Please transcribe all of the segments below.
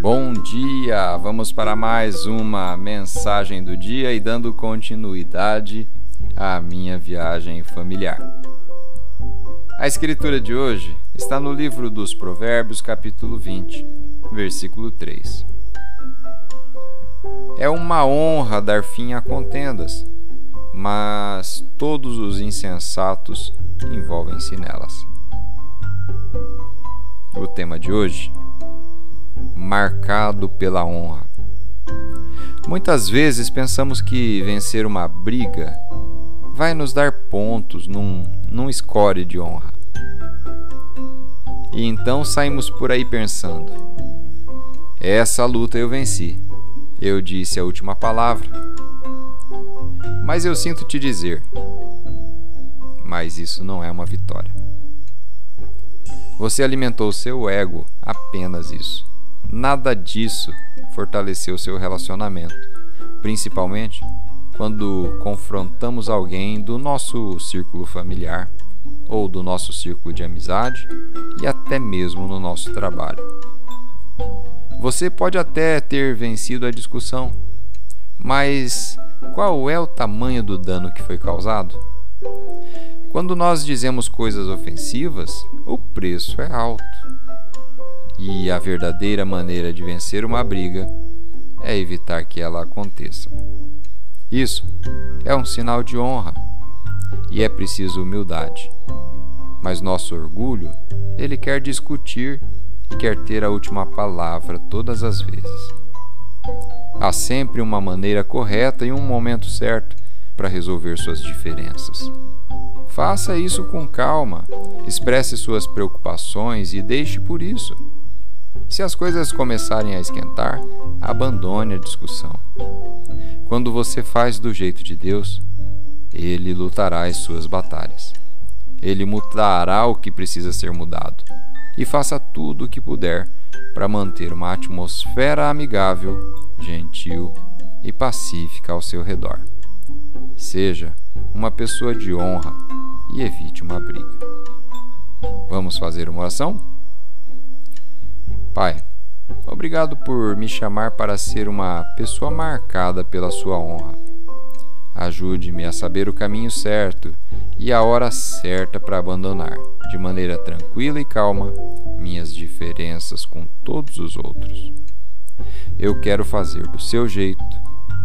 Bom dia! Vamos para mais uma mensagem do dia e dando continuidade à minha viagem familiar. A escritura de hoje está no livro dos Provérbios, capítulo 20, versículo 3. É uma honra dar fim a contendas, mas todos os insensatos envolvem-se nelas. O tema de hoje: marcado pela honra. Muitas vezes pensamos que vencer uma briga vai nos dar pontos num, num score de honra. E então saímos por aí pensando: essa luta eu venci. Eu disse a última palavra. Mas eu sinto te dizer: mas isso não é uma vitória. Você alimentou seu ego, apenas isso. Nada disso fortaleceu seu relacionamento, principalmente quando confrontamos alguém do nosso círculo familiar ou do nosso círculo de amizade e até mesmo no nosso trabalho. Você pode até ter vencido a discussão, mas qual é o tamanho do dano que foi causado? Quando nós dizemos coisas ofensivas, o preço é alto. E a verdadeira maneira de vencer uma briga é evitar que ela aconteça. Isso é um sinal de honra e é preciso humildade. Mas nosso orgulho, ele quer discutir e quer ter a última palavra todas as vezes. Há sempre uma maneira correta e um momento certo para resolver suas diferenças. Faça isso com calma, expresse suas preocupações e deixe por isso. Se as coisas começarem a esquentar, abandone a discussão. Quando você faz do jeito de Deus, Ele lutará as suas batalhas. Ele mudará o que precisa ser mudado. E faça tudo o que puder para manter uma atmosfera amigável, gentil e pacífica ao seu redor. Seja uma pessoa de honra e evite uma briga. Vamos fazer uma oração? Pai, obrigado por me chamar para ser uma pessoa marcada pela Sua honra. Ajude-me a saber o caminho certo e a hora certa para abandonar, de maneira tranquila e calma, minhas diferenças com todos os outros. Eu quero fazer do seu jeito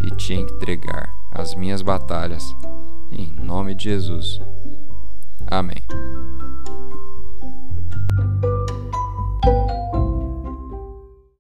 e te entregar as minhas batalhas, em nome de Jesus. Amém.